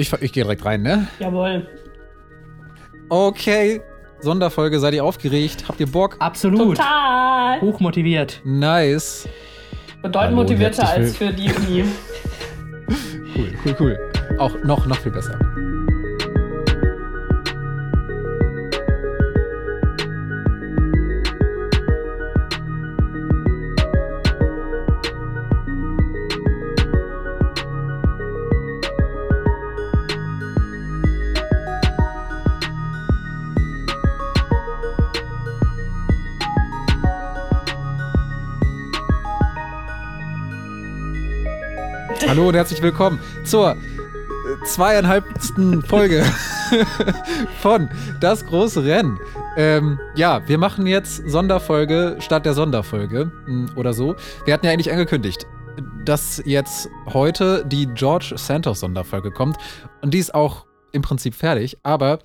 Ich, ich gehe direkt rein, ne? Jawohl. Okay. Sonderfolge, seid ihr aufgeregt? Habt ihr Bock? Absolut. Total. Hochmotiviert. Nice. Bedeutend Hallo, motivierter als für die Uni. Cool, cool, cool. Auch noch, noch viel besser. Hallo und herzlich willkommen zur äh, zweieinhalbsten Folge von Das große Rennen. Ähm, ja, wir machen jetzt Sonderfolge statt der Sonderfolge mm, oder so. Wir hatten ja eigentlich angekündigt, dass jetzt heute die George Santos Sonderfolge kommt und die ist auch im Prinzip fertig, aber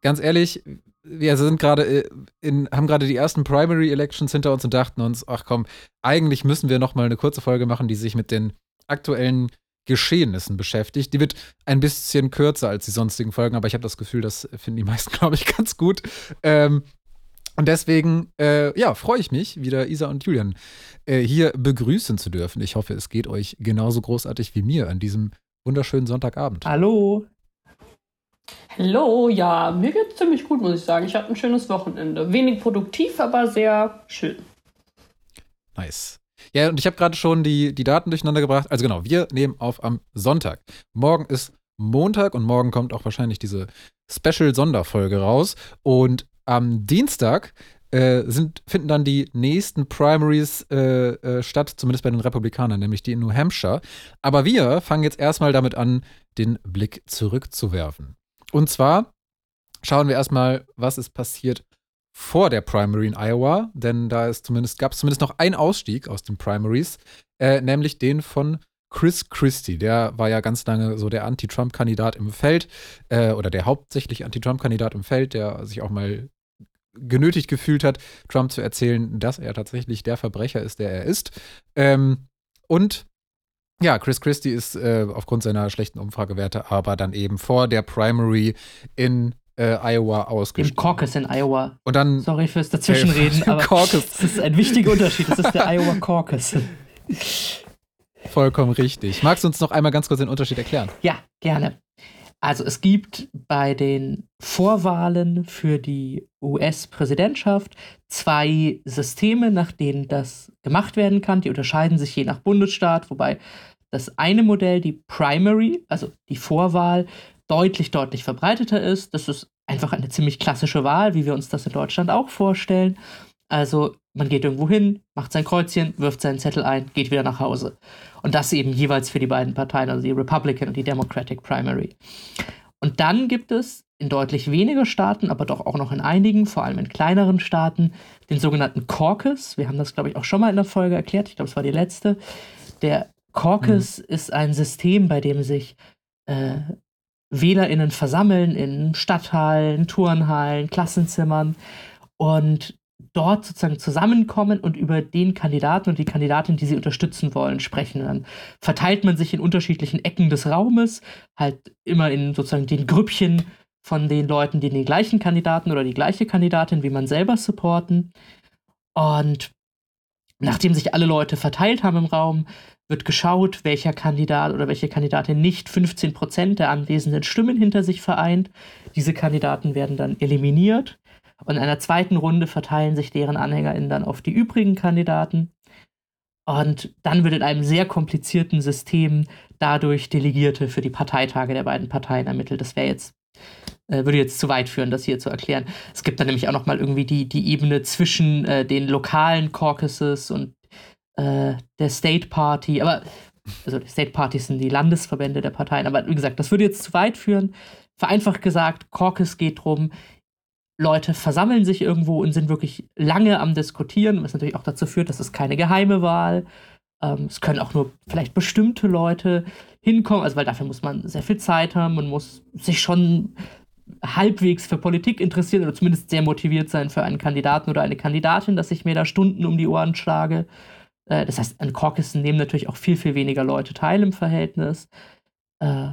ganz ehrlich, wir sind gerade äh, in, haben gerade die ersten Primary Elections hinter uns und dachten uns, ach komm, eigentlich müssen wir noch mal eine kurze Folge machen, die sich mit den aktuellen Geschehnissen beschäftigt. Die wird ein bisschen kürzer als die sonstigen Folgen, aber ich habe das Gefühl, das finden die meisten, glaube ich, ganz gut. Ähm, und deswegen, äh, ja, freue ich mich, wieder Isa und Julian äh, hier begrüßen zu dürfen. Ich hoffe, es geht euch genauso großartig wie mir an diesem wunderschönen Sonntagabend. Hallo. Hallo, ja, mir geht's ziemlich gut, muss ich sagen. Ich hatte ein schönes Wochenende. Wenig produktiv, aber sehr schön. Nice. Ja, und ich habe gerade schon die, die Daten durcheinander gebracht. Also genau, wir nehmen auf am Sonntag. Morgen ist Montag und morgen kommt auch wahrscheinlich diese Special-Sonderfolge raus. Und am Dienstag äh, sind, finden dann die nächsten Primaries äh, äh, statt, zumindest bei den Republikanern, nämlich die in New Hampshire. Aber wir fangen jetzt erstmal damit an, den Blick zurückzuwerfen. Und zwar schauen wir erstmal, was ist passiert vor der Primary in Iowa, denn da ist zumindest, gab es zumindest noch einen Ausstieg aus den Primaries, äh, nämlich den von Chris Christie. Der war ja ganz lange so der Anti-Trump-Kandidat im Feld äh, oder der hauptsächlich Anti-Trump-Kandidat im Feld, der sich auch mal genötigt gefühlt hat, Trump zu erzählen, dass er tatsächlich der Verbrecher ist, der er ist. Ähm, und ja, Chris Christie ist äh, aufgrund seiner schlechten Umfragewerte aber dann eben vor der Primary in äh, Iowa ausgestiegen. Im Caucus in Iowa. Und dann. Sorry fürs Dazwischenreden, aber Caucus. das ist ein wichtiger Unterschied. Das ist der Iowa Caucus. Vollkommen richtig. Magst du uns noch einmal ganz kurz den Unterschied erklären? Ja, gerne. Also es gibt bei den Vorwahlen für die US-Präsidentschaft zwei Systeme, nach denen das gemacht werden kann. Die unterscheiden sich je nach Bundesstaat, wobei das eine Modell, die Primary, also die Vorwahl, deutlich, deutlich verbreiteter ist. Das ist einfach eine ziemlich klassische Wahl, wie wir uns das in Deutschland auch vorstellen. Also man geht irgendwo hin, macht sein Kreuzchen, wirft seinen Zettel ein, geht wieder nach Hause. Und das eben jeweils für die beiden Parteien, also die Republican und die Democratic Primary. Und dann gibt es in deutlich weniger Staaten, aber doch auch noch in einigen, vor allem in kleineren Staaten, den sogenannten Caucus. Wir haben das, glaube ich, auch schon mal in der Folge erklärt. Ich glaube, es war die letzte. Der Caucus mhm. ist ein System, bei dem sich äh, WählerInnen versammeln in Stadthallen, Turnhallen, Klassenzimmern und dort sozusagen zusammenkommen und über den Kandidaten und die Kandidatin, die sie unterstützen wollen, sprechen. Dann verteilt man sich in unterschiedlichen Ecken des Raumes, halt immer in sozusagen den Grüppchen von den Leuten, die den gleichen Kandidaten oder die gleiche Kandidatin wie man selber supporten. Und nachdem sich alle Leute verteilt haben im Raum, wird geschaut, welcher Kandidat oder welche Kandidatin nicht 15 Prozent der anwesenden Stimmen hinter sich vereint. Diese Kandidaten werden dann eliminiert. Und in einer zweiten Runde verteilen sich deren AnhängerInnen dann auf die übrigen Kandidaten. Und dann wird in einem sehr komplizierten System dadurch Delegierte für die Parteitage der beiden Parteien ermittelt. Das wäre jetzt, äh, würde jetzt zu weit führen, das hier zu erklären. Es gibt dann nämlich auch nochmal irgendwie die, die Ebene zwischen äh, den lokalen Caucuses und äh, der State Party, aber also die State Parties sind die Landesverbände der Parteien, aber wie gesagt, das würde jetzt zu weit führen. Vereinfacht gesagt, Caucus geht darum, Leute versammeln sich irgendwo und sind wirklich lange am Diskutieren, was natürlich auch dazu führt, dass es keine geheime Wahl. Ähm, es können auch nur vielleicht bestimmte Leute hinkommen, also weil dafür muss man sehr viel Zeit haben, man muss sich schon halbwegs für Politik interessieren oder zumindest sehr motiviert sein für einen Kandidaten oder eine Kandidatin, dass ich mir da Stunden um die Ohren schlage. Äh, das heißt, an Caucusen nehmen natürlich auch viel, viel weniger Leute teil im Verhältnis. Äh,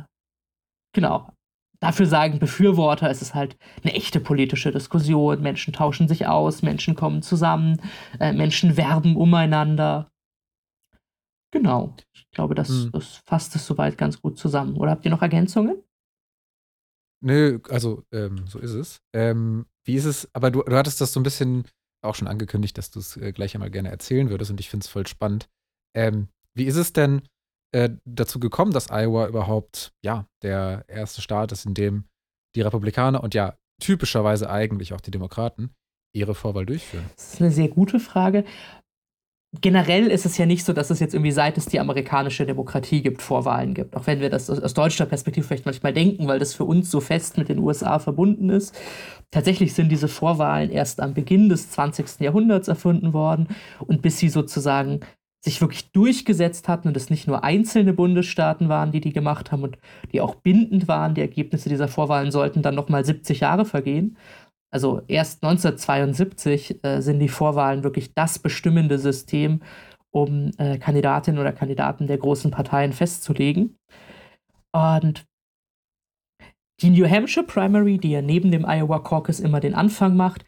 genau. Dafür sagen Befürworter, es ist halt eine echte politische Diskussion. Menschen tauschen sich aus, Menschen kommen zusammen, äh, Menschen werben umeinander. Genau. Ich glaube, das, hm. das fasst es soweit ganz gut zusammen. Oder habt ihr noch Ergänzungen? Nö, also ähm, so ist es. Ähm, wie ist es, aber du, du hattest das so ein bisschen auch schon angekündigt, dass du es äh, gleich einmal gerne erzählen würdest und ich finde es voll spannend. Ähm, wie ist es denn äh, dazu gekommen, dass Iowa überhaupt, ja, der erste Staat ist, in dem die Republikaner und ja, typischerweise eigentlich auch die Demokraten ihre Vorwahl durchführen? Das ist eine sehr gute Frage generell ist es ja nicht so, dass es jetzt irgendwie seit es die amerikanische Demokratie gibt, Vorwahlen gibt. Auch wenn wir das aus deutscher Perspektive vielleicht manchmal denken, weil das für uns so fest mit den USA verbunden ist. Tatsächlich sind diese Vorwahlen erst am Beginn des 20. Jahrhunderts erfunden worden und bis sie sozusagen sich wirklich durchgesetzt hatten und es nicht nur einzelne Bundesstaaten waren, die die gemacht haben und die auch bindend waren. Die Ergebnisse dieser Vorwahlen sollten dann nochmal 70 Jahre vergehen, also erst 1972 äh, sind die Vorwahlen wirklich das bestimmende System, um äh, Kandidatinnen oder Kandidaten der großen Parteien festzulegen. Und die New Hampshire Primary, die ja neben dem Iowa Caucus immer den Anfang macht,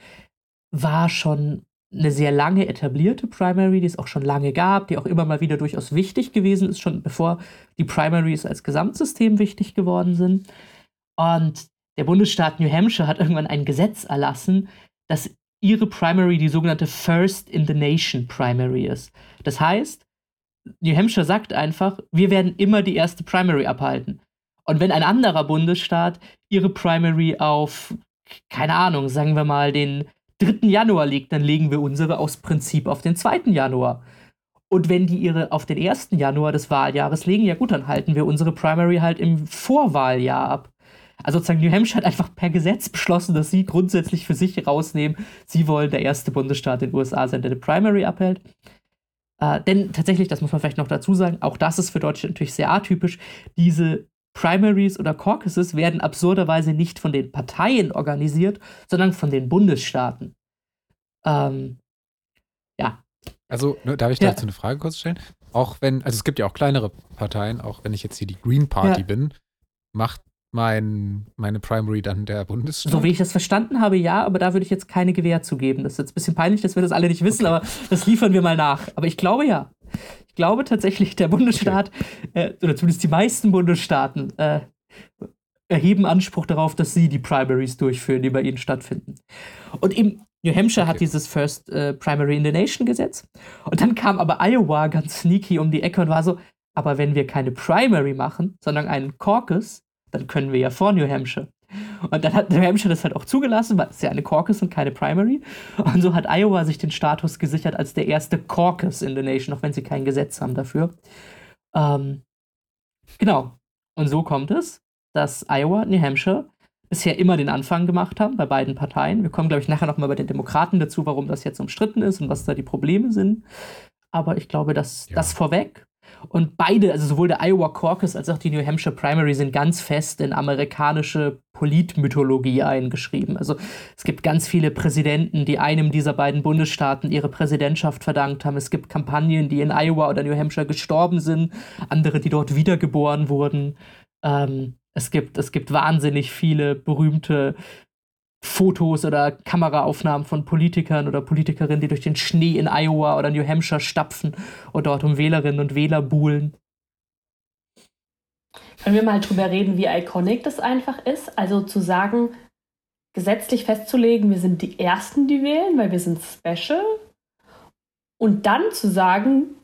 war schon eine sehr lange etablierte Primary, die es auch schon lange gab, die auch immer mal wieder durchaus wichtig gewesen ist, schon bevor die Primaries als Gesamtsystem wichtig geworden sind. Und der Bundesstaat New Hampshire hat irgendwann ein Gesetz erlassen, dass ihre Primary die sogenannte First in the Nation Primary ist. Das heißt, New Hampshire sagt einfach, wir werden immer die erste Primary abhalten. Und wenn ein anderer Bundesstaat ihre Primary auf, keine Ahnung, sagen wir mal, den 3. Januar legt, dann legen wir unsere aus Prinzip auf den 2. Januar. Und wenn die ihre auf den 1. Januar des Wahljahres legen, ja gut, dann halten wir unsere Primary halt im Vorwahljahr ab. Also sozusagen New Hampshire hat einfach per Gesetz beschlossen, dass sie grundsätzlich für sich rausnehmen, sie wollen der erste Bundesstaat in den USA sein, der eine Primary abhält. Äh, denn tatsächlich, das muss man vielleicht noch dazu sagen, auch das ist für Deutschland natürlich sehr atypisch, diese Primaries oder Caucuses werden absurderweise nicht von den Parteien organisiert, sondern von den Bundesstaaten. Ähm, ja. Also, darf ich ja. dazu eine Frage kurz stellen? Auch wenn, also es gibt ja auch kleinere Parteien, auch wenn ich jetzt hier die Green Party ja. bin, macht mein, meine Primary dann der Bundesstaat? So wie ich das verstanden habe, ja, aber da würde ich jetzt keine Gewähr zugeben. Das ist jetzt ein bisschen peinlich, dass wir das alle nicht wissen, okay. aber das liefern wir mal nach. Aber ich glaube ja. Ich glaube tatsächlich, der Bundesstaat, okay. äh, oder zumindest die meisten Bundesstaaten, äh, erheben Anspruch darauf, dass sie die Primaries durchführen, die bei ihnen stattfinden. Und eben New Hampshire okay. hat dieses First äh, Primary in the Nation Gesetz. Und dann kam aber Iowa ganz sneaky um die Ecke und war so, aber wenn wir keine Primary machen, sondern einen Caucus, dann können wir ja vor New Hampshire. Und dann hat New Hampshire das halt auch zugelassen, weil es ja eine Caucus und keine Primary. Und so hat Iowa sich den Status gesichert als der erste Caucus in the Nation, auch wenn sie kein Gesetz haben dafür. Ähm, genau. Und so kommt es, dass Iowa und New Hampshire bisher immer den Anfang gemacht haben bei beiden Parteien. Wir kommen, glaube ich, nachher nochmal bei den Demokraten dazu, warum das jetzt umstritten ist und was da die Probleme sind. Aber ich glaube, dass ja. das vorweg. Und beide, also sowohl der Iowa Caucus als auch die New Hampshire Primary, sind ganz fest in amerikanische Politmythologie eingeschrieben. Also es gibt ganz viele Präsidenten, die einem dieser beiden Bundesstaaten ihre Präsidentschaft verdankt haben. Es gibt Kampagnen, die in Iowa oder New Hampshire gestorben sind, andere, die dort wiedergeboren wurden. Ähm, es, gibt, es gibt wahnsinnig viele berühmte Fotos oder Kameraaufnahmen von Politikern oder Politikerinnen, die durch den Schnee in Iowa oder New Hampshire stapfen und dort um Wählerinnen und Wähler buhlen. Können wir mal drüber reden, wie iconic das einfach ist? Also zu sagen, gesetzlich festzulegen, wir sind die Ersten, die wählen, weil wir sind special. Und dann zu sagen,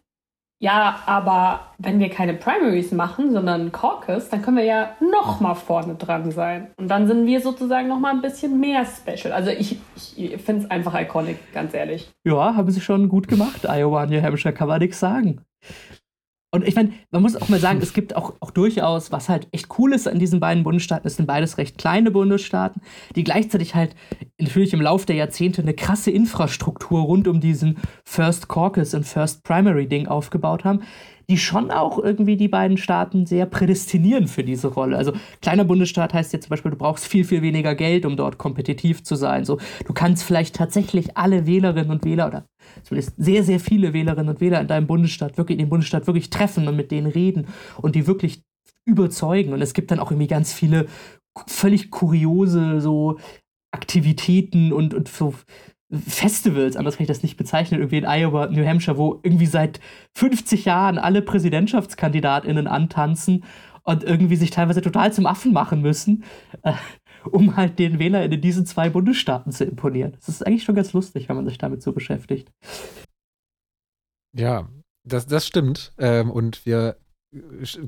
ja, aber wenn wir keine Primaries machen, sondern Caucus, dann können wir ja noch mal vorne dran sein. Und dann sind wir sozusagen noch mal ein bisschen mehr special. Also ich, ich finde es einfach iconic, ganz ehrlich. Ja, haben sie schon gut gemacht. Iowa und New Hampshire kann man nichts sagen. Und ich meine, man muss auch mal sagen, es gibt auch, auch durchaus, was halt echt cool ist an diesen beiden Bundesstaaten, es sind beides recht kleine Bundesstaaten, die gleichzeitig halt natürlich im Laufe der Jahrzehnte eine krasse Infrastruktur rund um diesen First Caucus und First Primary Ding aufgebaut haben, die schon auch irgendwie die beiden Staaten sehr prädestinieren für diese Rolle. Also kleiner Bundesstaat heißt jetzt zum Beispiel, du brauchst viel, viel weniger Geld, um dort kompetitiv zu sein. So, du kannst vielleicht tatsächlich alle Wählerinnen und Wähler oder zumindest sehr, sehr viele Wählerinnen und Wähler in deinem Bundesstaat wirklich, in dem Bundesstaat wirklich treffen und mit denen reden und die wirklich überzeugen. Und es gibt dann auch irgendwie ganz viele völlig kuriose so Aktivitäten und, und so Festivals, anders kann ich das nicht bezeichnen, irgendwie in Iowa, New Hampshire, wo irgendwie seit 50 Jahren alle PräsidentschaftskandidatInnen antanzen und irgendwie sich teilweise total zum Affen machen müssen, äh, um halt den WählerInnen in diesen zwei Bundesstaaten zu imponieren. Das ist eigentlich schon ganz lustig, wenn man sich damit so beschäftigt. Ja, das, das stimmt. Ähm, und wir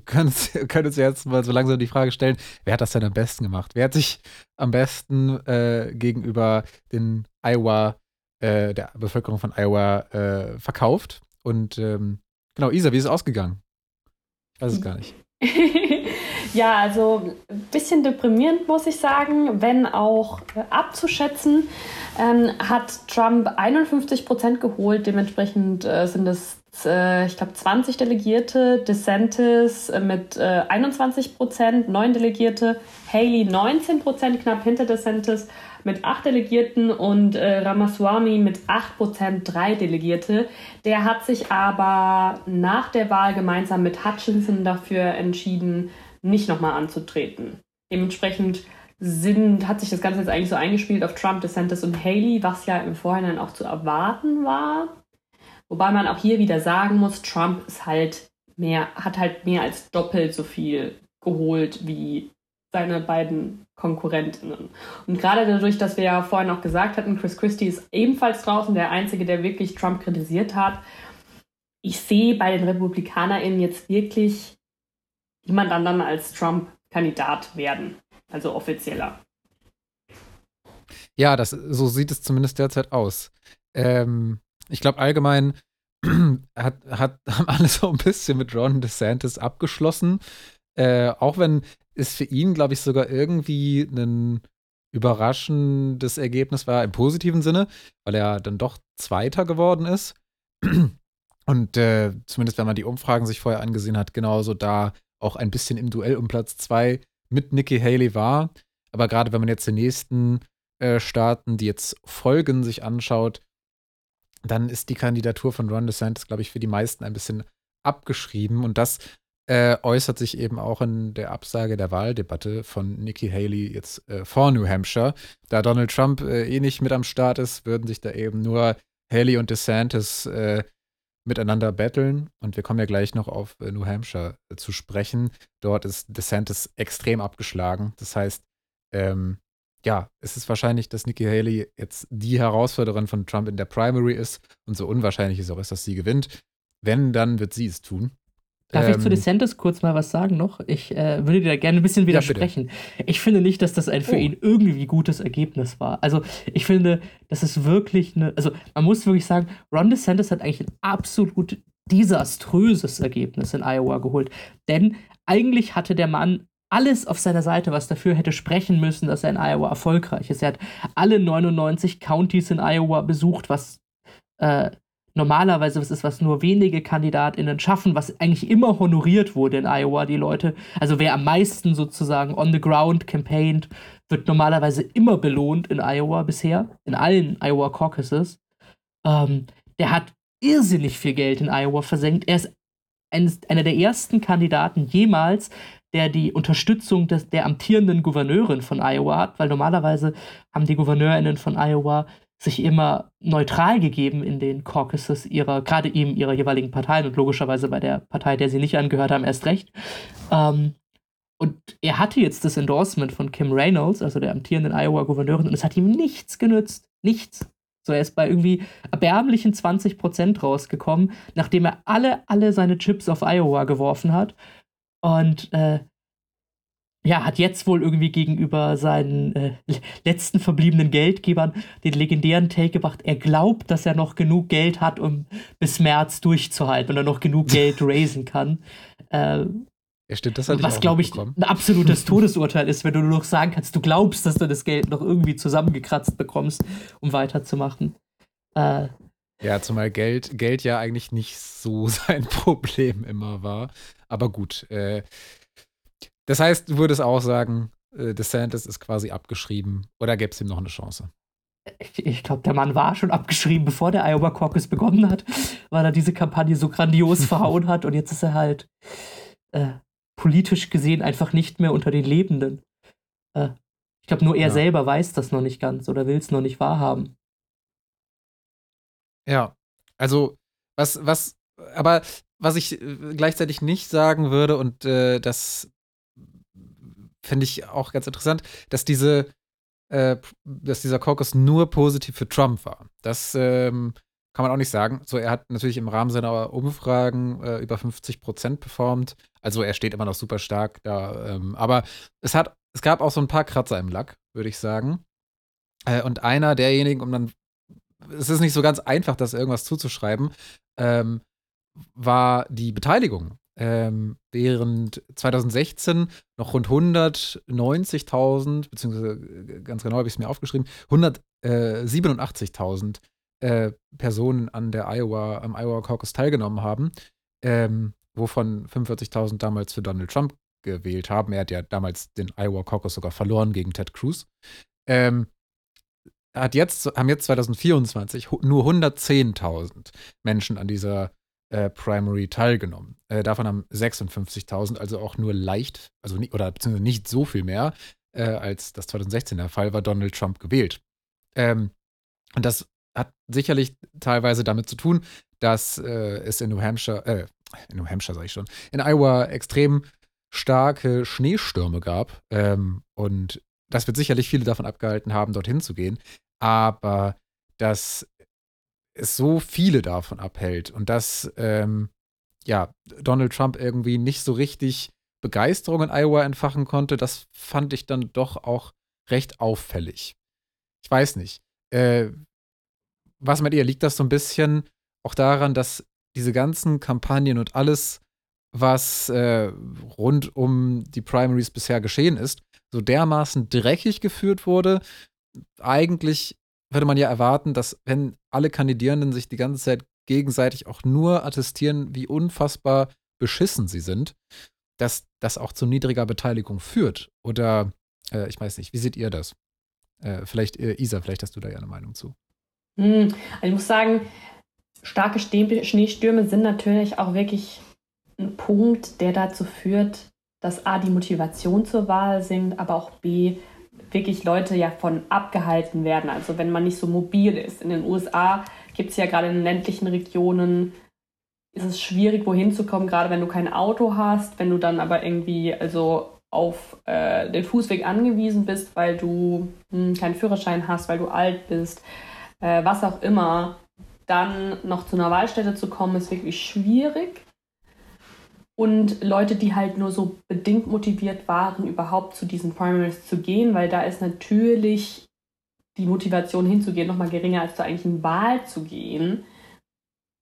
können, können uns jetzt mal so langsam die Frage stellen, wer hat das denn am besten gemacht? Wer hat sich am besten äh, gegenüber den Iowa, äh, der Bevölkerung von Iowa äh, verkauft? Und ähm, genau, Isa, wie ist es ausgegangen? Ich weiß es gar nicht. ja, also ein bisschen deprimierend, muss ich sagen, wenn auch äh, abzuschätzen. Ähm, hat Trump 51 Prozent geholt, dementsprechend äh, sind es äh, ich glaube, 20 Delegierte, DeSantis äh, mit äh, 21 Prozent, 9 Delegierte, Haley 19 Prozent, knapp hinter DeSantis mit 8 Delegierten und äh, Ramaswamy mit 8 Prozent, 3 Delegierte. Der hat sich aber nach der Wahl gemeinsam mit Hutchinson dafür entschieden, nicht nochmal anzutreten. Dementsprechend sind, hat sich das Ganze jetzt eigentlich so eingespielt auf Trump, DeSantis und Haley, was ja im Vorhinein auch zu erwarten war. Wobei man auch hier wieder sagen muss, Trump ist halt mehr, hat halt mehr als doppelt so viel geholt wie seine beiden Konkurrentinnen. Und gerade dadurch, dass wir ja vorhin auch gesagt hatten, Chris Christie ist ebenfalls draußen, der Einzige, der wirklich Trump kritisiert hat. Ich sehe bei den RepublikanerInnen jetzt wirklich jemand anderen als Trump-Kandidat werden. Also offizieller. Ja, das, so sieht es zumindest derzeit aus. Ähm, ich glaube allgemein hat, hat, haben alle so ein bisschen mit Ron DeSantis abgeschlossen. Äh, auch wenn es für ihn, glaube ich, sogar irgendwie ein überraschendes Ergebnis war im positiven Sinne, weil er dann doch Zweiter geworden ist. Und äh, zumindest wenn man die Umfragen sich vorher angesehen hat, genauso da auch ein bisschen im Duell um Platz zwei mit Nikki Haley war. Aber gerade wenn man jetzt die nächsten äh, Staaten, die jetzt folgen, sich anschaut, dann ist die Kandidatur von Ron DeSantis, glaube ich, für die meisten ein bisschen abgeschrieben. Und das äh, äußert sich eben auch in der Absage der Wahldebatte von Nikki Haley jetzt äh, vor New Hampshire. Da Donald Trump äh, eh nicht mit am Start ist, würden sich da eben nur Haley und DeSantis äh, miteinander battlen. Und wir kommen ja gleich noch auf äh, New Hampshire äh, zu sprechen. Dort ist DeSantis extrem abgeschlagen. Das heißt, ähm, ja, es ist wahrscheinlich, dass Nikki Haley jetzt die Herausforderin von Trump in der Primary ist und so unwahrscheinlich ist auch ist, dass sie gewinnt. Wenn, dann wird sie es tun. Darf ähm, ich zu ähm, DeSantis kurz mal was sagen noch? Ich äh, würde dir da gerne ein bisschen widersprechen. Ja, ich finde nicht, dass das ein für oh. ihn irgendwie gutes Ergebnis war. Also ich finde, das ist wirklich eine, also man muss wirklich sagen, Ron DeSantis hat eigentlich ein absolut desaströses Ergebnis in Iowa geholt. Denn eigentlich hatte der Mann alles auf seiner Seite, was dafür hätte sprechen müssen, dass er in Iowa erfolgreich ist. Er hat alle 99 Counties in Iowa besucht, was äh, normalerweise was ist, was nur wenige KandidatInnen schaffen, was eigentlich immer honoriert wurde in Iowa, die Leute. Also wer am meisten sozusagen on the ground campaigned, wird normalerweise immer belohnt in Iowa bisher, in allen Iowa Caucuses. Ähm, der hat irrsinnig viel Geld in Iowa versenkt. Er ist ein, einer der ersten Kandidaten jemals, der die Unterstützung des, der amtierenden Gouverneurin von Iowa hat, weil normalerweise haben die Gouverneurinnen von Iowa sich immer neutral gegeben in den Caucuses ihrer, gerade eben ihrer jeweiligen Parteien und logischerweise bei der Partei, der sie nicht angehört haben, erst recht. Ähm, und er hatte jetzt das Endorsement von Kim Reynolds, also der amtierenden Iowa-Gouverneurin, und es hat ihm nichts genützt. Nichts. So, er ist bei irgendwie erbärmlichen 20% rausgekommen, nachdem er alle, alle seine Chips auf Iowa geworfen hat. Und äh, ja, hat jetzt wohl irgendwie gegenüber seinen äh, letzten verbliebenen Geldgebern den legendären Take gebracht. Er glaubt, dass er noch genug Geld hat, um bis März durchzuhalten und er noch genug Geld raisen kann. Äh, ja, stimmt, das hatte Was, glaube ich, ein absolutes Todesurteil ist, wenn du nur noch sagen kannst, du glaubst, dass du das Geld noch irgendwie zusammengekratzt bekommst, um weiterzumachen. Äh, ja, zumal Geld, Geld ja eigentlich nicht so sein Problem immer war. Aber gut. Äh, das heißt, du würdest auch sagen, äh, DeSantis ist quasi abgeschrieben. Oder gäbe es ihm noch eine Chance? Ich, glaube, der Mann war schon abgeschrieben, bevor der Iowa Caucus begonnen hat, weil er diese Kampagne so grandios verhauen hat. Und jetzt ist er halt äh, politisch gesehen einfach nicht mehr unter den Lebenden. Äh, ich glaube, nur er ja. selber weiß das noch nicht ganz oder will es noch nicht wahrhaben. Ja, also was, was, aber was ich äh, gleichzeitig nicht sagen würde, und äh, das finde ich auch ganz interessant, dass diese, äh, dass dieser Caucus nur positiv für Trump war. Das ähm, kann man auch nicht sagen. So, er hat natürlich im Rahmen seiner Umfragen äh, über 50 Prozent performt. Also er steht immer noch super stark da. Ähm, aber es hat, es gab auch so ein paar Kratzer im Lack, würde ich sagen. Äh, und einer derjenigen, um dann, es ist nicht so ganz einfach, das irgendwas zuzuschreiben, ähm, war die Beteiligung. Ähm, während 2016 noch rund 190.000, beziehungsweise äh, ganz genau habe ich es mir aufgeschrieben, 187.000 äh, Personen an der Iowa, am Iowa Caucus teilgenommen haben, ähm, wovon 45.000 damals für Donald Trump gewählt haben. Er hat ja damals den Iowa Caucus sogar verloren gegen Ted Cruz. Ähm, hat jetzt, haben jetzt 2024 nur 110.000 Menschen an dieser äh, Primary teilgenommen. Äh, davon haben 56.000, also auch nur leicht, also nicht, oder beziehungsweise nicht so viel mehr, äh, als das 2016 der Fall war, Donald Trump gewählt. Ähm, und das hat sicherlich teilweise damit zu tun, dass äh, es in New Hampshire, äh, in New Hampshire sage ich schon, in Iowa extrem starke Schneestürme gab. Ähm, und das wird sicherlich viele davon abgehalten haben, dorthin zu gehen. Aber dass es so viele davon abhält und dass ähm, ja, Donald Trump irgendwie nicht so richtig Begeisterung in Iowa entfachen konnte, das fand ich dann doch auch recht auffällig. Ich weiß nicht. Äh, was meint ihr? Liegt das so ein bisschen auch daran, dass diese ganzen Kampagnen und alles, was äh, rund um die Primaries bisher geschehen ist, so dermaßen dreckig geführt wurde? Eigentlich würde man ja erwarten, dass wenn alle Kandidierenden sich die ganze Zeit gegenseitig auch nur attestieren, wie unfassbar beschissen sie sind, dass das auch zu niedriger Beteiligung führt. Oder äh, ich weiß nicht, wie seht ihr das? Äh, vielleicht, äh, Isa, vielleicht hast du da ja eine Meinung zu. Hm, also ich muss sagen, starke Schneestürme sind natürlich auch wirklich ein Punkt, der dazu führt, dass A, die Motivation zur Wahl sinkt, aber auch B, wirklich Leute ja von abgehalten werden. Also wenn man nicht so mobil ist. In den USA gibt es ja gerade in ländlichen Regionen, ist es schwierig, wohin zu kommen, gerade wenn du kein Auto hast, wenn du dann aber irgendwie also auf äh, den Fußweg angewiesen bist, weil du hm, keinen Führerschein hast, weil du alt bist, äh, was auch immer, dann noch zu einer Wahlstätte zu kommen, ist wirklich schwierig und Leute, die halt nur so bedingt motiviert waren, überhaupt zu diesen Primaries zu gehen, weil da ist natürlich die Motivation hinzugehen nochmal geringer als zur eigentlichen Wahl zu gehen.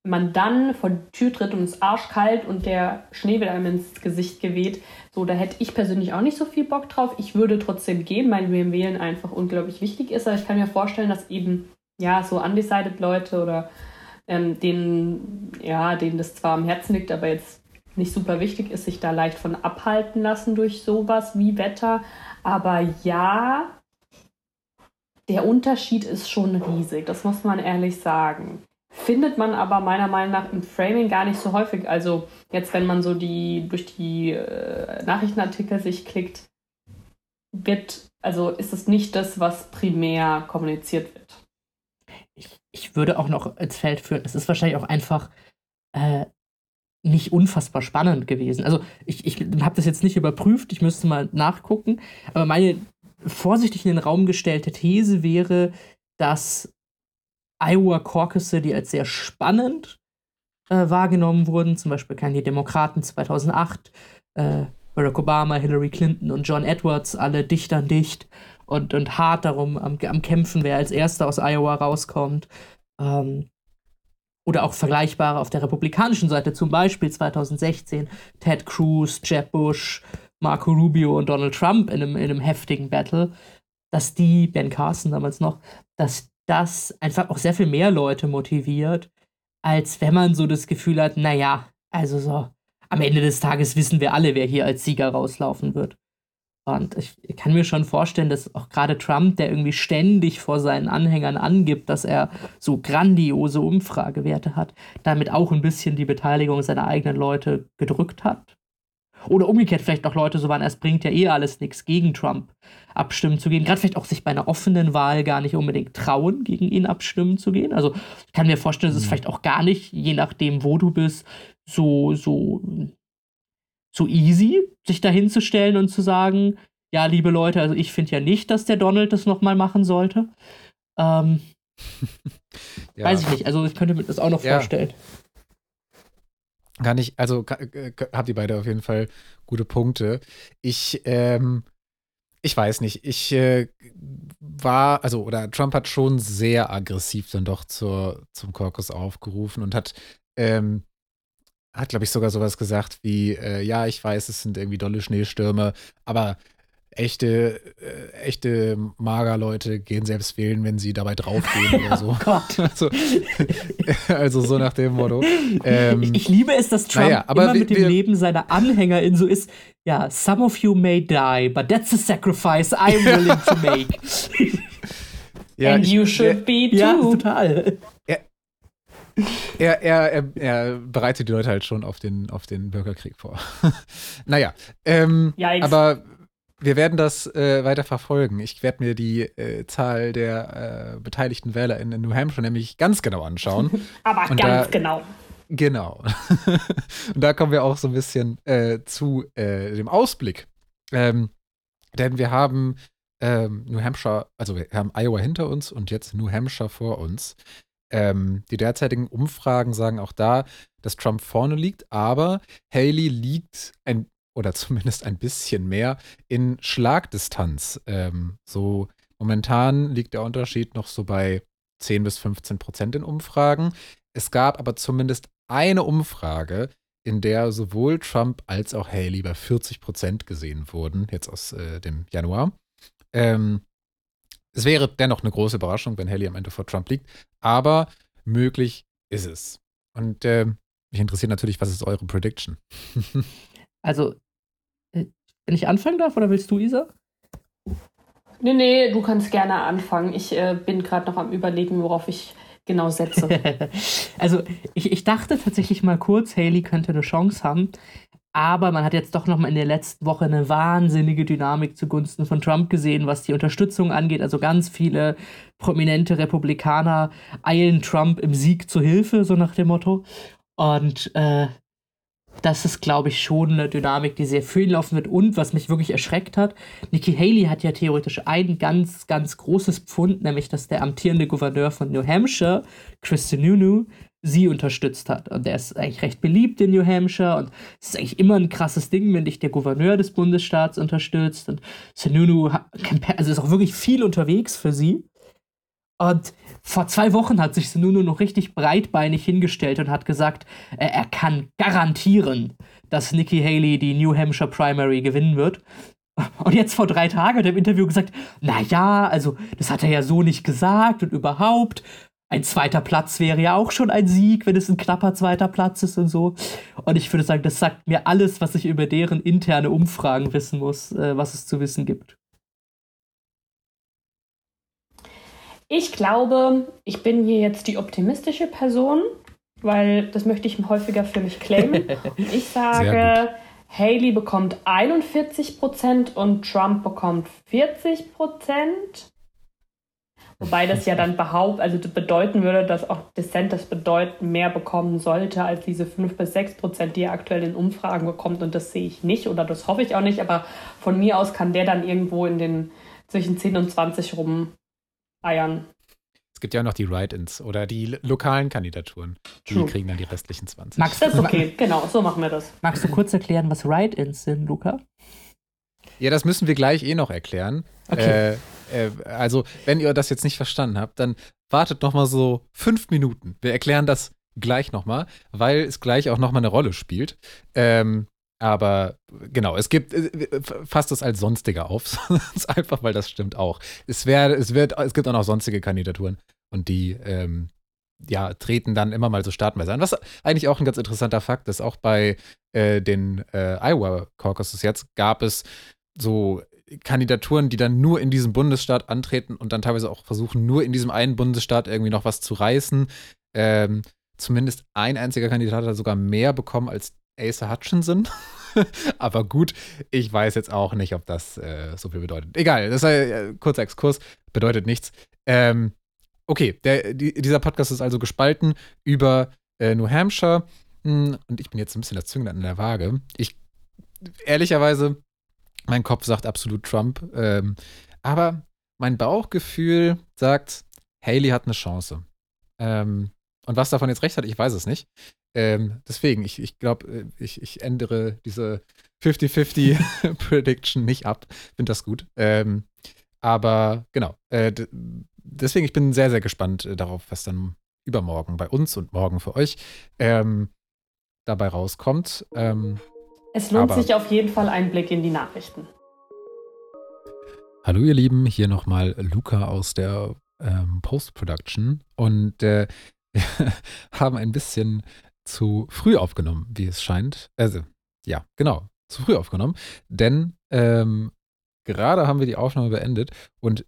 Wenn man dann vor die Tür tritt und es ist arschkalt und der Schnee wird einem ins Gesicht geweht, so, da hätte ich persönlich auch nicht so viel Bock drauf. Ich würde trotzdem gehen, weil mir Wählen einfach unglaublich wichtig ist, aber ich kann mir vorstellen, dass eben, ja, so undecided Leute oder ähm, denen, ja, denen das zwar am Herzen liegt, aber jetzt nicht super wichtig ist, sich da leicht von abhalten lassen durch sowas wie Wetter. Aber ja, der Unterschied ist schon riesig, das muss man ehrlich sagen. Findet man aber meiner Meinung nach im Framing gar nicht so häufig. Also jetzt, wenn man so die durch die äh, Nachrichtenartikel sich klickt, wird, also ist es nicht das, was primär kommuniziert wird. Ich, ich würde auch noch ins Feld führen, es ist wahrscheinlich auch einfach äh, nicht unfassbar spannend gewesen. Also ich, ich habe das jetzt nicht überprüft, ich müsste mal nachgucken, aber meine vorsichtig in den Raum gestellte These wäre, dass Iowa Caucusse, die als sehr spannend äh, wahrgenommen wurden, zum Beispiel kann die Demokraten 2008, äh, Barack Obama, Hillary Clinton und John Edwards, alle dicht an dicht und, und hart darum am, am Kämpfen, wer als erster aus Iowa rauskommt. Ähm, oder auch vergleichbare auf der republikanischen Seite, zum Beispiel 2016 Ted Cruz, Jeb Bush, Marco Rubio und Donald Trump in einem, in einem heftigen Battle, dass die, Ben Carson damals noch, dass das einfach auch sehr viel mehr Leute motiviert, als wenn man so das Gefühl hat, naja, also so, am Ende des Tages wissen wir alle, wer hier als Sieger rauslaufen wird. Und ich kann mir schon vorstellen, dass auch gerade Trump, der irgendwie ständig vor seinen Anhängern angibt, dass er so grandiose Umfragewerte hat, damit auch ein bisschen die Beteiligung seiner eigenen Leute gedrückt hat. oder umgekehrt vielleicht auch Leute so waren, es bringt ja eh alles nichts, gegen Trump abstimmen zu gehen. Gerade vielleicht auch sich bei einer offenen Wahl gar nicht unbedingt trauen, gegen ihn abstimmen zu gehen. Also ich kann mir vorstellen, es ist mhm. vielleicht auch gar nicht, je nachdem, wo du bist, so, so, so easy, sich da hinzustellen und zu sagen, ja, liebe Leute, also ich finde ja nicht, dass der Donald das nochmal machen sollte. Ähm, ja. Weiß ich nicht, also ich könnte mir das auch noch ja. vorstellen. Kann ich, also äh, habt ihr beide auf jeden Fall gute Punkte. Ich, ähm, ich weiß nicht, ich äh, war, also, oder Trump hat schon sehr aggressiv dann doch zur, zum Caucus aufgerufen und hat, ähm, hat, glaube ich, sogar sowas gesagt wie, äh, ja, ich weiß, es sind irgendwie dolle Schneestürme, aber echte, äh, echte Magerleute gehen selbst wählen, wenn sie dabei draufgehen oder so. Oh Gott. Also, also, so nach dem Motto. Ähm, ich liebe es, dass Trump naja, immer wir, mit dem wir, Leben seiner Anhänger in so ist, ja, some of you may die, but that's a sacrifice I'm willing to make. ja, And ich, you should be too. Ja, total. Er, er, er, er, bereitet die Leute halt schon auf den, auf den Bürgerkrieg vor. naja, ähm, aber wir werden das äh, weiter verfolgen. Ich werde mir die äh, Zahl der äh, beteiligten Wähler in, in, New Hampshire nämlich ganz genau anschauen. Aber Und ganz da, genau. Genau. Und da kommen wir auch so ein bisschen äh, zu äh, dem Ausblick. Ähm, denn wir haben ähm, New Hampshire, also wir haben Iowa hinter uns und jetzt New Hampshire vor uns. Ähm, die derzeitigen Umfragen sagen auch da, dass Trump vorne liegt, aber Haley liegt ein oder zumindest ein bisschen mehr in Schlagdistanz. Ähm, so momentan liegt der Unterschied noch so bei 10 bis 15 Prozent in Umfragen. Es gab aber zumindest eine Umfrage, in der sowohl Trump als auch Haley bei 40 Prozent gesehen wurden, jetzt aus äh, dem Januar. Ähm, es wäre dennoch eine große Überraschung, wenn Haley am Ende vor Trump liegt, aber möglich ist es. Und äh, mich interessiert natürlich, was ist eure Prediction? also wenn ich anfangen darf, oder willst du, Isa? Nee, nee, du kannst gerne anfangen. Ich äh, bin gerade noch am Überlegen, worauf ich genau setze. also, ich, ich dachte tatsächlich mal kurz, Haley könnte eine Chance haben. Aber man hat jetzt doch noch mal in der letzten Woche eine wahnsinnige Dynamik zugunsten von Trump gesehen, was die Unterstützung angeht. Also ganz viele prominente Republikaner eilen Trump im Sieg zu Hilfe, so nach dem Motto. Und äh, das ist, glaube ich, schon eine Dynamik, die sehr für laufen wird. Und was mich wirklich erschreckt hat, Nikki Haley hat ja theoretisch ein ganz, ganz großes Pfund, nämlich dass der amtierende Gouverneur von New Hampshire, Chris Sununu, sie unterstützt hat. Und der ist eigentlich recht beliebt in New Hampshire und es ist eigentlich immer ein krasses Ding, wenn dich der Gouverneur des Bundesstaats unterstützt. Und Sununu also ist auch wirklich viel unterwegs für sie. Und vor zwei Wochen hat sich Sununu noch richtig breitbeinig hingestellt und hat gesagt, er kann garantieren, dass Nikki Haley die New Hampshire Primary gewinnen wird. Und jetzt vor drei Tagen hat er im Interview gesagt, naja, also das hat er ja so nicht gesagt und überhaupt. Ein zweiter Platz wäre ja auch schon ein Sieg, wenn es ein knapper zweiter Platz ist und so. Und ich würde sagen, das sagt mir alles, was ich über deren interne Umfragen wissen muss, äh, was es zu wissen gibt. Ich glaube, ich bin hier jetzt die optimistische Person, weil das möchte ich häufiger für mich claimen. Ich sage, Haley bekommt 41 Prozent und Trump bekommt 40 Prozent. Wobei das ja dann behauptet, also bedeuten würde, dass auch DeSantis bedeutend mehr bekommen sollte als diese 5 bis 6 Prozent, die er aktuell in Umfragen bekommt. Und das sehe ich nicht oder das hoffe ich auch nicht. Aber von mir aus kann der dann irgendwo in den zwischen 10 und 20 rum eiern. Es gibt ja auch noch die Write-ins oder die lokalen Kandidaturen. Die True. kriegen dann die restlichen 20. Max, das ist okay, genau, so machen wir das. Magst du kurz erklären, was Write-ins sind, Luca? Ja, das müssen wir gleich eh noch erklären. Okay. Äh, äh, also, wenn ihr das jetzt nicht verstanden habt, dann wartet noch mal so fünf Minuten. Wir erklären das gleich noch mal, weil es gleich auch noch mal eine Rolle spielt. Ähm, aber genau, es gibt, äh, fasst es als sonstiger auf, einfach weil das stimmt auch. Es, wär, es, wird, es gibt auch noch sonstige Kandidaturen und die ähm, ja, treten dann immer mal so startweise an. Was eigentlich auch ein ganz interessanter Fakt ist, auch bei äh, den äh, Iowa Caucuses jetzt gab es so Kandidaturen, die dann nur in diesem Bundesstaat antreten und dann teilweise auch versuchen, nur in diesem einen Bundesstaat irgendwie noch was zu reißen. Ähm, zumindest ein einziger Kandidat hat sogar mehr bekommen als Asa Hutchinson. Aber gut, ich weiß jetzt auch nicht, ob das äh, so viel bedeutet. Egal, das ist ein äh, kurzer Exkurs, bedeutet nichts. Ähm, okay, der, die, dieser Podcast ist also gespalten über äh, New Hampshire. Hm, und ich bin jetzt ein bisschen das in der Waage. Ich, ehrlicherweise, mein Kopf sagt absolut Trump. Ähm, aber mein Bauchgefühl sagt, Haley hat eine Chance. Ähm, und was davon jetzt recht hat, ich weiß es nicht. Ähm, deswegen, ich, ich glaube, äh, ich, ich ändere diese 50-50 Prediction nicht ab. Finde das gut. Ähm, aber genau, äh, deswegen, ich bin sehr, sehr gespannt äh, darauf, was dann übermorgen bei uns und morgen für euch ähm, dabei rauskommt. Ähm, es lohnt sich auf jeden Fall ein Blick in die Nachrichten. Hallo ihr Lieben, hier nochmal Luca aus der ähm, Post-Production und äh, haben ein bisschen zu früh aufgenommen, wie es scheint. Also, ja, genau, zu früh aufgenommen, denn ähm, gerade haben wir die Aufnahme beendet und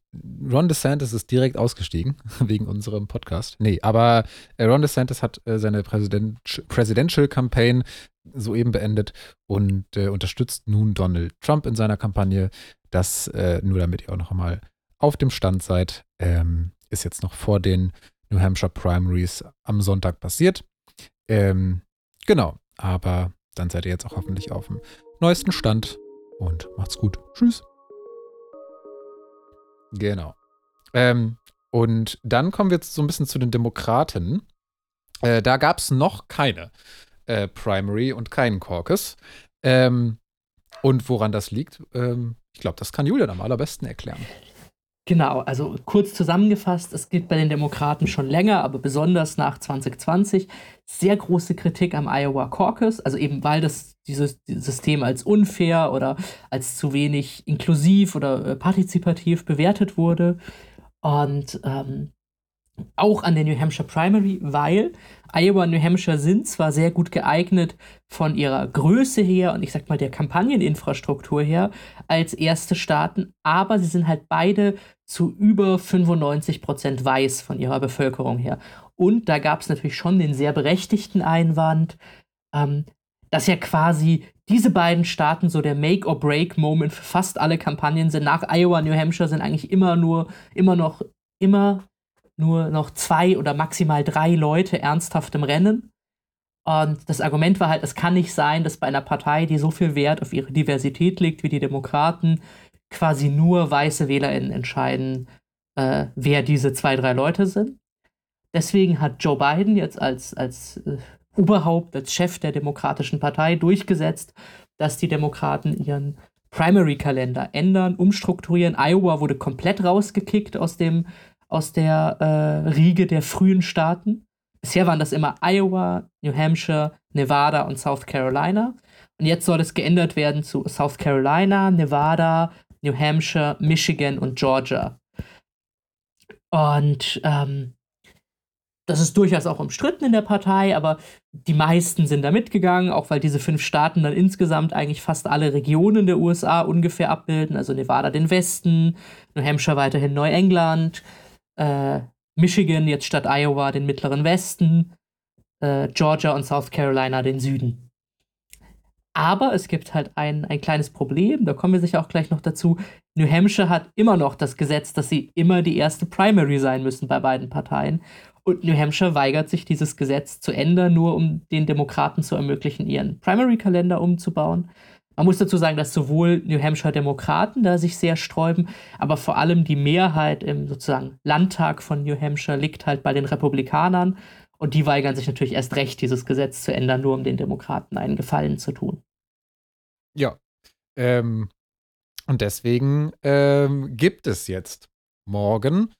Ron DeSantis ist direkt ausgestiegen wegen unserem Podcast. Nee, aber äh, Ron DeSantis hat äh, seine Präsident Presidential Campaign soeben beendet und äh, unterstützt nun Donald Trump in seiner Kampagne. Das äh, nur damit ihr auch noch einmal auf dem Stand seid, ähm, ist jetzt noch vor den New Hampshire Primaries am Sonntag passiert. Ähm, genau, aber dann seid ihr jetzt auch hoffentlich auf dem neuesten Stand und macht's gut. Tschüss. Genau. Ähm, und dann kommen wir jetzt so ein bisschen zu den Demokraten. Äh, da gab es noch keine äh, Primary und keinen Caucus. Ähm, und woran das liegt, ähm, ich glaube, das kann Julian am allerbesten erklären. Genau, also kurz zusammengefasst, es gibt bei den Demokraten schon länger, aber besonders nach 2020 sehr große Kritik am Iowa Caucus, also eben weil das dieses, System als unfair oder als zu wenig inklusiv oder äh, partizipativ bewertet wurde. Und ähm, auch an der New Hampshire Primary, weil Iowa und New Hampshire sind zwar sehr gut geeignet von ihrer Größe her und ich sag mal der Kampagneninfrastruktur her als erste Staaten, aber sie sind halt beide zu über 95 Prozent weiß von ihrer Bevölkerung her. Und da gab es natürlich schon den sehr berechtigten Einwand, ähm, dass ja quasi diese beiden Staaten so der Make-or-Break-Moment für fast alle Kampagnen sind. Nach Iowa, New Hampshire sind eigentlich immer nur, immer noch, immer nur noch zwei oder maximal drei Leute ernsthaft im Rennen. Und das Argument war halt, es kann nicht sein, dass bei einer Partei, die so viel Wert auf ihre Diversität legt wie die Demokraten, quasi nur weiße WählerInnen entscheiden, äh, wer diese zwei, drei Leute sind. Deswegen hat Joe Biden jetzt als, als äh, Oberhaupt, als Chef der Demokratischen Partei durchgesetzt, dass die Demokraten ihren Primary-Kalender ändern, umstrukturieren. Iowa wurde komplett rausgekickt aus dem aus der äh, Riege der frühen Staaten. Bisher waren das immer Iowa, New Hampshire, Nevada und South Carolina. Und jetzt soll es geändert werden zu South Carolina, Nevada, New Hampshire, Michigan und Georgia. Und ähm, das ist durchaus auch umstritten in der Partei, aber die meisten sind da mitgegangen, auch weil diese fünf Staaten dann insgesamt eigentlich fast alle Regionen der USA ungefähr abbilden. Also Nevada den Westen, New Hampshire weiterhin Neuengland, äh, Michigan jetzt statt Iowa den mittleren Westen, äh, Georgia und South Carolina den Süden. Aber es gibt halt ein, ein kleines Problem, da kommen wir sicher auch gleich noch dazu. New Hampshire hat immer noch das Gesetz, dass sie immer die erste Primary sein müssen bei beiden Parteien. Und New Hampshire weigert sich, dieses Gesetz zu ändern, nur um den Demokraten zu ermöglichen, ihren Primary-Kalender umzubauen. Man muss dazu sagen, dass sowohl New Hampshire Demokraten da sich sehr sträuben, aber vor allem die Mehrheit im sozusagen Landtag von New Hampshire liegt halt bei den Republikanern und die weigern sich natürlich erst recht, dieses Gesetz zu ändern, nur um den Demokraten einen Gefallen zu tun. Ja. Ähm, und deswegen ähm, gibt es jetzt morgen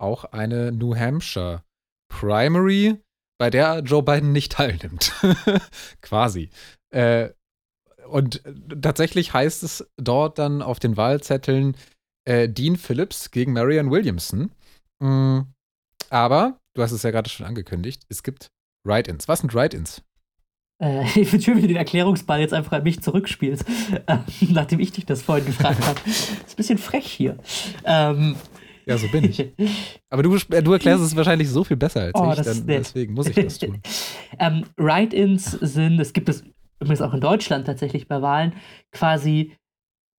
auch eine New Hampshire Primary, bei der Joe Biden nicht teilnimmt. Quasi. Äh, und tatsächlich heißt es dort dann auf den Wahlzetteln äh, Dean Phillips gegen Marianne Williamson. Mhm. Aber, du hast es ja gerade schon angekündigt, es gibt Write-Ins. Was sind Write-Ins? Äh, ich finde schön, wie du den Erklärungsball jetzt einfach an mich zurückspielst, äh, nachdem ich dich das vorhin gefragt habe. ist ein bisschen frech hier. Ähm, ja, so bin ich. Aber du, du erklärst es wahrscheinlich so viel besser als oh, ich, dann, deswegen muss ich das tun. ähm, Write-ins sind, es gibt es übrigens auch in Deutschland tatsächlich bei Wahlen, quasi,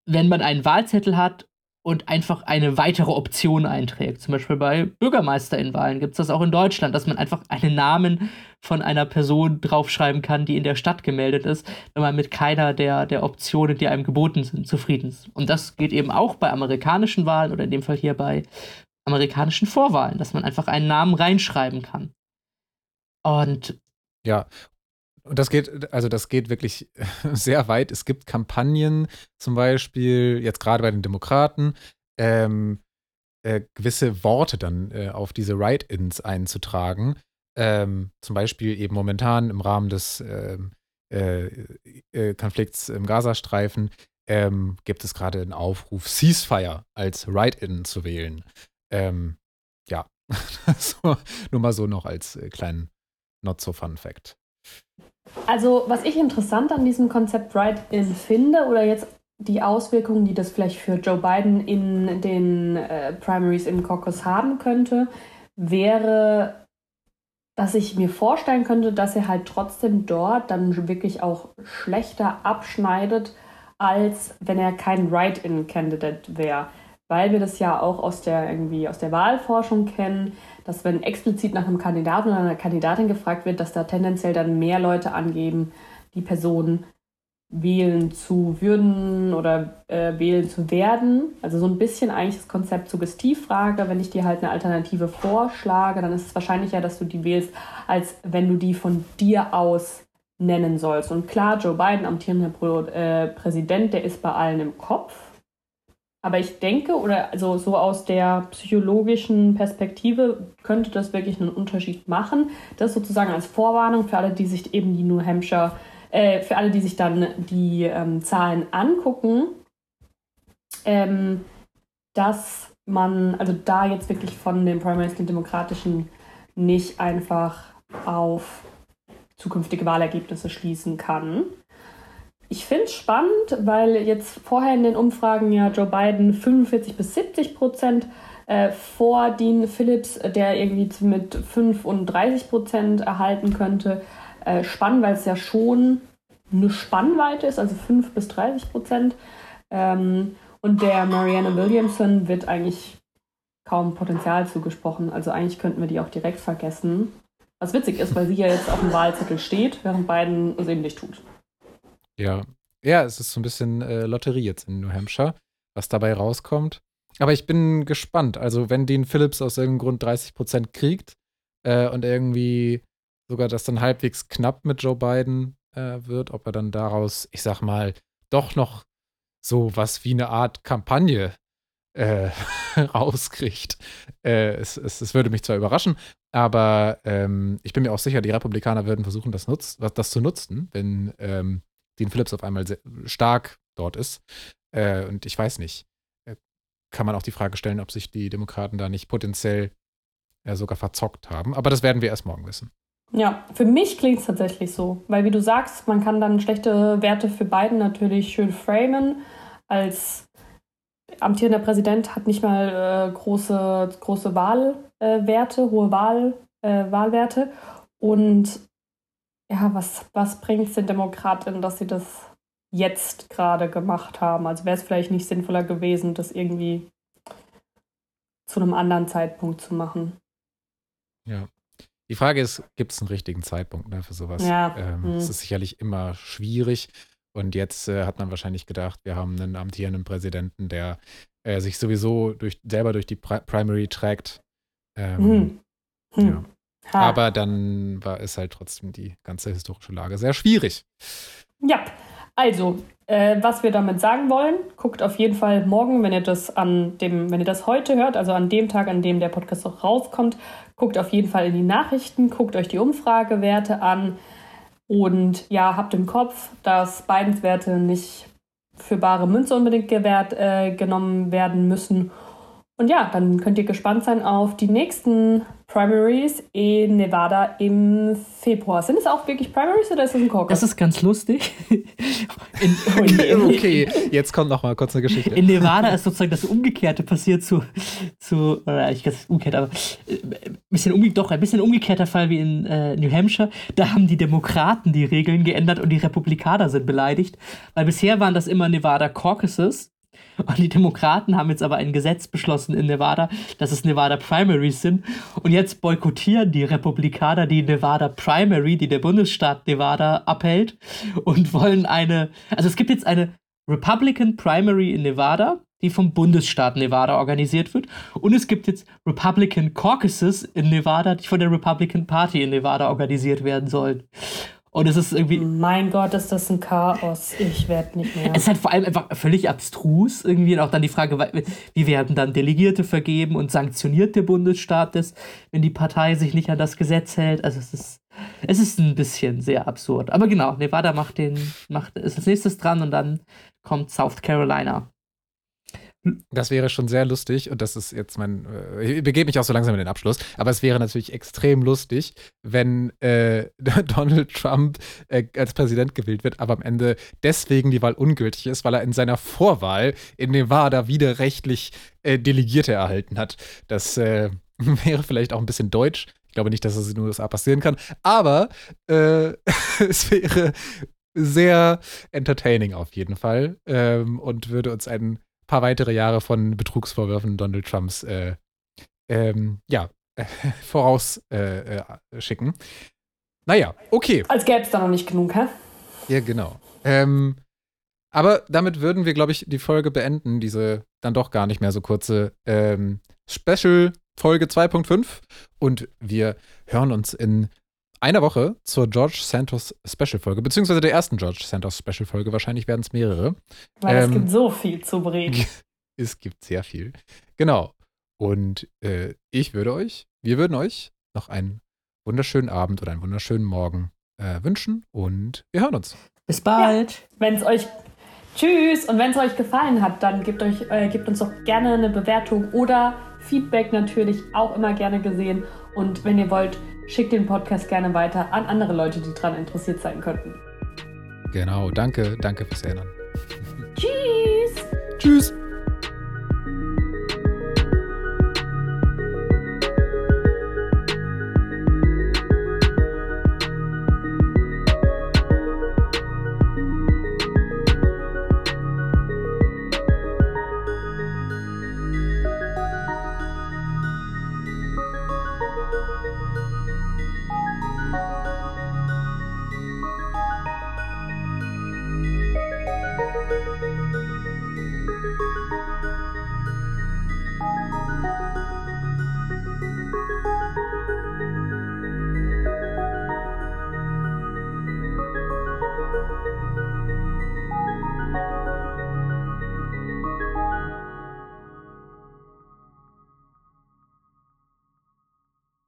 wenn man einen Wahlzettel hat und einfach eine weitere Option einträgt. Zum Beispiel bei Bürgermeisterinwahlen gibt es das auch in Deutschland, dass man einfach einen Namen von einer Person draufschreiben kann, die in der Stadt gemeldet ist, wenn man mit keiner der, der Optionen, die einem geboten sind, zufrieden ist. Und das geht eben auch bei amerikanischen Wahlen oder in dem Fall hier bei amerikanischen Vorwahlen, dass man einfach einen Namen reinschreiben kann. Und ja, und das geht, also das geht wirklich sehr weit. Es gibt Kampagnen, zum Beispiel jetzt gerade bei den Demokraten, ähm, äh, gewisse Worte dann äh, auf diese Write-ins einzutragen. Ähm, zum Beispiel eben momentan im Rahmen des ähm, äh, äh, Konflikts im Gazastreifen ähm, gibt es gerade einen Aufruf, Ceasefire als Write-in zu wählen. Ähm, ja, nur mal so noch als äh, kleinen Not-so-Fun-Fact. Also, was ich interessant an diesem Konzept Write-In finde, oder jetzt die Auswirkungen, die das vielleicht für Joe Biden in den äh, Primaries im Caucus haben könnte, wäre, dass ich mir vorstellen könnte, dass er halt trotzdem dort dann wirklich auch schlechter abschneidet, als wenn er kein Write-In-Candidate wäre. Weil wir das ja auch aus der irgendwie aus der Wahlforschung kennen, dass wenn explizit nach einem Kandidaten oder einer Kandidatin gefragt wird, dass da tendenziell dann mehr Leute angeben, die Person wählen zu würden oder äh, wählen zu werden. Also so ein bisschen eigentlich das Konzept Suggestivfrage. Wenn ich dir halt eine Alternative vorschlage, dann ist es wahrscheinlicher, dass du die wählst, als wenn du die von dir aus nennen sollst. Und klar, Joe Biden, amtierender äh, Präsident, der ist bei allen im Kopf. Aber ich denke, oder also so aus der psychologischen Perspektive könnte das wirklich einen Unterschied machen. Das sozusagen als Vorwarnung für alle, die sich eben die New Hampshire, äh, für alle, die sich dann die ähm, Zahlen angucken, ähm, dass man, also da jetzt wirklich von den Primaries den Demokratischen nicht einfach auf zukünftige Wahlergebnisse schließen kann. Ich finde es spannend, weil jetzt vorher in den Umfragen ja Joe Biden 45 bis 70 Prozent äh, vor Dean Phillips, der irgendwie mit 35 Prozent erhalten könnte. Äh, spannend, weil es ja schon eine Spannweite ist, also 5 bis 30 Prozent. Ähm, und der Marianne Williamson wird eigentlich kaum Potenzial zugesprochen. Also eigentlich könnten wir die auch direkt vergessen. Was witzig ist, weil sie ja jetzt auf dem Wahlzettel steht, während Biden es eben nicht tut. Ja. Ja, es ist so ein bisschen äh, Lotterie jetzt in New Hampshire, was dabei rauskommt. Aber ich bin gespannt. Also, wenn Dean Phillips aus irgendeinem Grund 30 Prozent kriegt äh, und irgendwie sogar das dann halbwegs knapp mit Joe Biden äh, wird, ob er dann daraus, ich sag mal, doch noch so was wie eine Art Kampagne äh, rauskriegt. Äh, es, es, es, würde mich zwar überraschen, aber ähm, ich bin mir auch sicher, die Republikaner würden versuchen, das, nutz, das zu nutzen, wenn ähm, Dean Phillips auf einmal stark dort ist. Äh, und ich weiß nicht, äh, kann man auch die Frage stellen, ob sich die Demokraten da nicht potenziell äh, sogar verzockt haben. Aber das werden wir erst morgen wissen. Ja, für mich klingt es tatsächlich so. Weil, wie du sagst, man kann dann schlechte Werte für Biden natürlich schön framen. Als amtierender Präsident hat nicht mal äh, große, große Wahlwerte, äh, hohe Wahl, äh, Wahlwerte. Und ja, was, was bringt es den Demokratinnen, dass sie das jetzt gerade gemacht haben? Also wäre es vielleicht nicht sinnvoller gewesen, das irgendwie zu einem anderen Zeitpunkt zu machen. Ja. Die Frage ist, gibt es einen richtigen Zeitpunkt ne, für sowas? Ja. Ähm, hm. Es ist sicherlich immer schwierig. Und jetzt äh, hat man wahrscheinlich gedacht, wir haben einen amtierenden Präsidenten, der äh, sich sowieso durch, selber durch die Pri Primary trägt. Ähm, hm. Hm. Ja. Ha. Aber dann war es halt trotzdem die ganze historische Lage sehr schwierig. Ja, also, äh, was wir damit sagen wollen, guckt auf jeden Fall morgen, wenn ihr das an dem, wenn ihr das heute hört, also an dem Tag, an dem der Podcast auch rauskommt, guckt auf jeden Fall in die Nachrichten, guckt euch die Umfragewerte an und ja, habt im Kopf, dass Bidens Werte nicht für bare Münze unbedingt gewährt, äh, genommen werden müssen Und ja, dann könnt ihr gespannt sein auf die nächsten Primaries in Nevada im Februar. Sind es auch wirklich Primaries oder ist das ein Caucus? Das ist ganz lustig. In, okay, jetzt kommt noch mal kurz eine Geschichte. In Nevada ist sozusagen das Umgekehrte passiert zu, zu oder ich weiß umgekehrt, aber ein äh, bisschen umge doch ein bisschen umgekehrter Fall wie in äh, New Hampshire. Da haben die Demokraten die Regeln geändert und die Republikaner sind beleidigt, weil bisher waren das immer Nevada Caucuses und die Demokraten haben jetzt aber ein Gesetz beschlossen in Nevada, dass es Nevada Primaries sind. Und jetzt boykottieren die Republikaner die Nevada Primary, die der Bundesstaat Nevada abhält, und wollen eine. Also es gibt jetzt eine Republican Primary in Nevada, die vom Bundesstaat Nevada organisiert wird. Und es gibt jetzt Republican Caucuses in Nevada, die von der Republican Party in Nevada organisiert werden sollen. Und es ist irgendwie. Mein Gott, ist das ein Chaos. Ich werde nicht mehr. Es ist halt vor allem einfach völlig abstrus. Irgendwie und auch dann die Frage, wie werden dann Delegierte vergeben und sanktioniert der Bundesstaat das, wenn die Partei sich nicht an das Gesetz hält. Also es ist. Es ist ein bisschen sehr absurd. Aber genau, Nevada macht den, macht, ist als nächstes dran und dann kommt South Carolina. Das wäre schon sehr lustig und das ist jetzt mein, äh, ich begebe mich auch so langsam in den Abschluss, aber es wäre natürlich extrem lustig, wenn äh, Donald Trump äh, als Präsident gewählt wird, aber am Ende deswegen die Wahl ungültig ist, weil er in seiner Vorwahl in Nevada widerrechtlich äh, Delegierte erhalten hat. Das äh, wäre vielleicht auch ein bisschen deutsch. Ich glaube nicht, dass es in den USA passieren kann, aber äh, es wäre sehr entertaining auf jeden Fall ähm, und würde uns einen paar weitere Jahre von Betrugsvorwürfen Donald Trumps äh, ähm, ja, äh, vorausschicken. Äh, naja, okay. Als gäbe es da noch nicht genug, hä? Ja, genau. Ähm, aber damit würden wir, glaube ich, die Folge beenden, diese dann doch gar nicht mehr so kurze ähm, Special Folge 2.5. Und wir hören uns in einer Woche zur George Santos Special Folge, beziehungsweise der ersten George Santos Special Folge. Wahrscheinlich werden es mehrere. Weil ähm, es gibt so viel zu bereden. es gibt sehr viel. Genau. Und äh, ich würde euch, wir würden euch noch einen wunderschönen Abend oder einen wunderschönen Morgen äh, wünschen und wir hören uns. Bis bald. Ja, wenn es euch Tschüss und wenn es euch gefallen hat, dann gebt, euch, äh, gebt uns doch gerne eine Bewertung oder Feedback natürlich auch immer gerne gesehen. Und wenn ihr wollt, schickt den Podcast gerne weiter an andere Leute, die daran interessiert sein könnten. Genau, danke, danke fürs Erinnern. Tschüss. Tschüss.